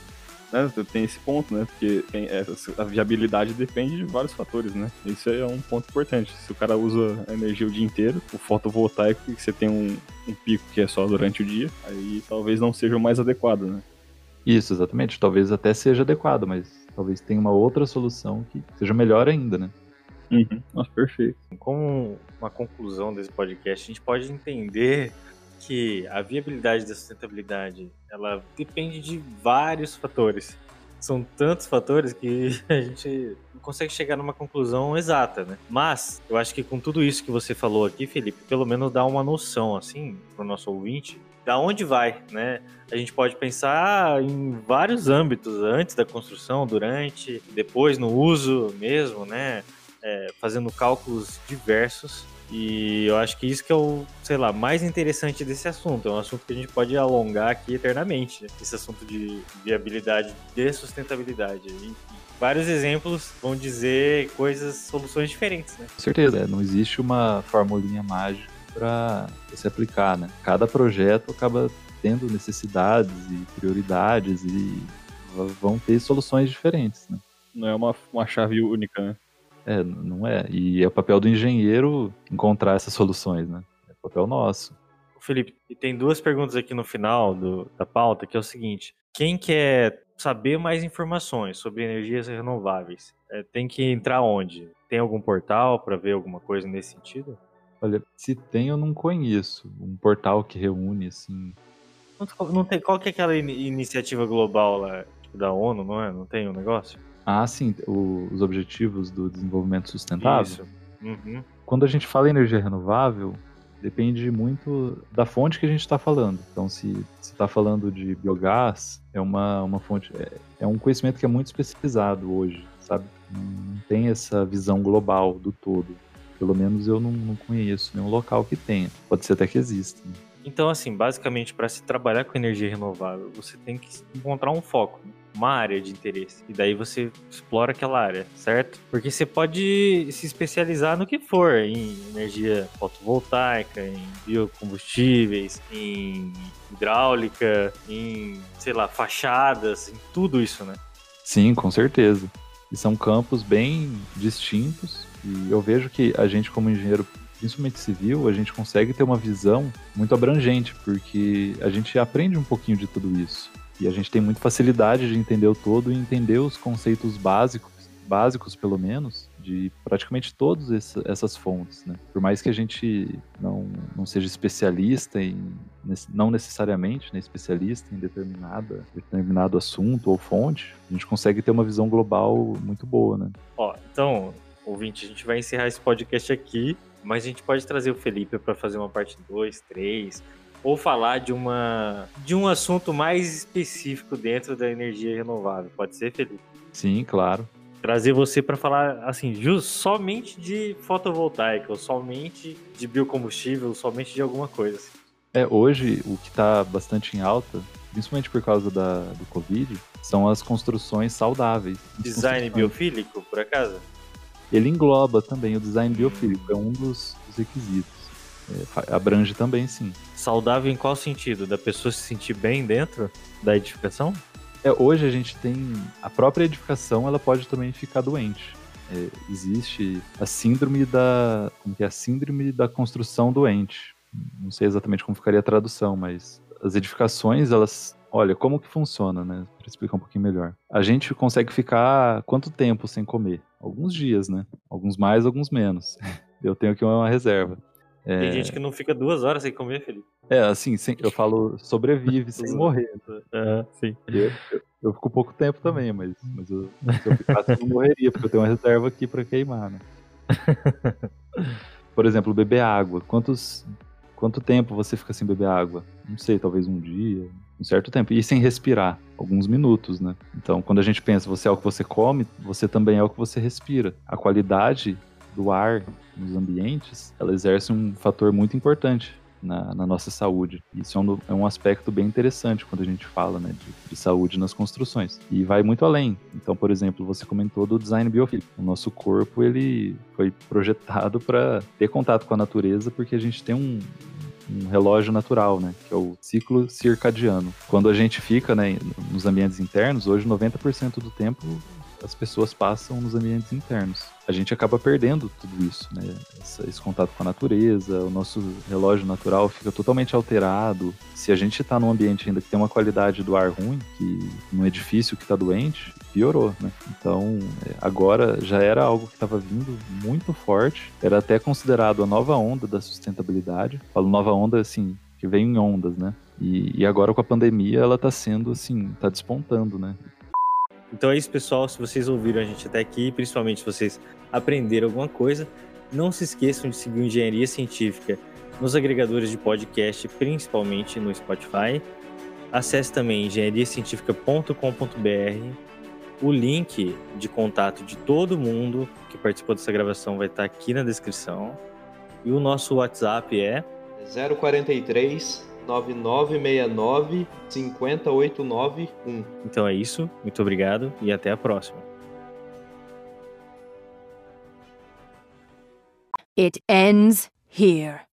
Né? Tem esse ponto, né? Porque tem essa- a viabilidade depende de vários fatores, né? Isso é um ponto importante. Se o cara usa a energia o dia inteiro, o fotovoltaico, que você tem um, um pico que é só durante o dia, aí talvez não seja o mais adequado, né? Isso, exatamente. Talvez até seja adequado, mas talvez tenha uma outra solução que seja melhor ainda, né? Uhum. Nossa, perfeito. Como uma conclusão desse podcast, a gente pode entender que a viabilidade da sustentabilidade ela depende de vários fatores. São tantos fatores que *laughs* a gente não consegue chegar numa conclusão exata, né? Mas eu acho que com tudo isso que você falou aqui, Felipe, pelo menos dá uma noção assim para o nosso ouvinte da onde vai, né? A gente pode pensar em vários âmbitos, antes da construção, durante, depois no uso mesmo, né? É, fazendo cálculos diversos. E eu acho que isso que é o, sei lá, mais interessante desse assunto. É um assunto que a gente pode alongar aqui eternamente. né? Esse assunto de viabilidade de sustentabilidade. E vários exemplos vão dizer coisas, soluções diferentes, né? Com certeza, é, não existe uma formulinha mágica para se aplicar, né? Cada projeto acaba tendo necessidades e prioridades e vão ter soluções diferentes, né? Não é uma, uma chave única, né? É, não é. E é o papel do engenheiro encontrar essas soluções, né? É o papel nosso. Felipe, e tem duas perguntas aqui no final do- da pauta, que é o seguinte: quem quer saber mais informações sobre energias renováveis, é, tem que entrar onde? Tem algum portal para ver alguma coisa nesse sentido? Olha, se tem, eu não conheço. Um portal que reúne, assim. Não, não tem, qual que é aquela ini- iniciativa global lá, tipo, da ONU, não é? Não tem um negócio? Ah, sim, o- os objetivos do desenvolvimento sustentável. Isso. Uhum. Quando a gente fala em energia renovável, depende muito da fonte que a gente está falando. Então, se está falando de biogás, é uma, uma fonte, é, é um conhecimento que é muito especializado hoje, sabe? Não, não tem essa visão global do todo. Pelo menos eu não, não conheço nenhum local que tenha. Pode ser até que exista. né? Então, assim, basicamente, para se trabalhar com energia renovável, você tem que encontrar um foco, né? Uma área de interesse. E daí você explora aquela área, certo? Porque você pode se especializar no que for, em energia fotovoltaica, em biocombustíveis, em hidráulica, em, sei lá, fachadas, em tudo isso, né? Sim, com certeza. E são campos bem distintos. E eu vejo que a gente, como engenheiro, principalmente civil, a gente consegue ter uma visão muito abrangente, porque a gente aprende um pouquinho de tudo isso. E a gente tem muita facilidade de entender o todo e entender os conceitos básicos, básicos pelo menos, de praticamente todas essa- essas fontes, né? Por mais que a gente não, não seja especialista em, não necessariamente, né, especialista em determinada, determinado assunto ou fonte, a gente consegue ter uma visão global muito boa, né? Ó, então, ouvinte, a gente vai encerrar esse podcast aqui, mas a gente pode trazer o Felipe para fazer uma parte 2, 3, ou falar de uma de um assunto mais específico dentro da energia renovável. Pode ser, Felipe? Sim, claro. Trazer você para falar assim, ju- somente de fotovoltaica, ou somente de biocombustível, ou somente de alguma coisa. assim. É, hoje o que está bastante em alta, principalmente por causa da, do Covid, são as construções saudáveis. Design biofílico, por acaso? Ele engloba também o design biofílico, é um dos, dos requisitos. É, abrange também, sim. Saudável em qual sentido? Da pessoa se sentir bem dentro da edificação? É, hoje a gente tem a própria edificação, ela pode também ficar doente. É, existe a síndrome da, como que é a síndrome da construção doente. Não sei exatamente como ficaria a tradução, mas as edificações, elas Olha, como que funciona, né? Para explicar um pouquinho melhor. A gente consegue ficar quanto tempo sem comer? Alguns dias, né? Alguns mais, alguns menos. *laughs* Eu tenho aqui uma reserva. É... Tem gente que não fica duas horas sem comer, Felipe. É, assim, sem, eu falo sobrevive sem morrer. É, sim. Eu, eu, eu, fico pouco tempo também, mas, mas eu, se eu ficasse, eu não morreria, porque eu tenho uma reserva aqui para queimar, né? Por exemplo, beber água. Quantos, quanto tempo você fica sem beber água? Não sei, talvez um dia, um certo tempo. E sem respirar, alguns minutos, né? Então, quando a gente pensa, você é o que você come, você também é o que você respira. A qualidade do ar nos ambientes, ela exerce um fator muito importante na, na, nossa saúde. Isso é um, é um, aspecto bem interessante quando a gente fala né, de, de, saúde nas construções. E vai muito além. Então, por exemplo, você comentou do design biofísico. O nosso corpo ele foi projetado para ter contato com a natureza porque a gente tem um, um relógio natural, né, que é o ciclo circadiano. Quando a gente fica né, nos ambientes internos, hoje 90% do tempo as pessoas passam nos ambientes internos. A gente acaba perdendo tudo isso, né? Esse, esse, contato com a natureza, o nosso relógio natural fica totalmente alterado. Se a gente está num ambiente ainda que tem uma qualidade do ar ruim, que num edifício que está doente, piorou, né? Então, é, agora já era algo que estava vindo muito forte, era até considerado a nova onda da sustentabilidade. Falo nova onda assim, que vem em ondas, né? E, e agora com a pandemia ela está sendo assim, está despontando, né? Então é isso, pessoal. Se vocês ouviram a gente até aqui, principalmente se vocês aprenderam alguma coisa, não se esqueçam de seguir Engenharia Científica nos agregadores de podcast, principalmente no Spotify. Acesse também engenhariacientifica.com.br. O link de contato de todo mundo que participou dessa gravação vai estar aqui na descrição. E o nosso WhatsApp é 043 9969 50891. Então é isso. Muito obrigado e até a próxima. It ends here.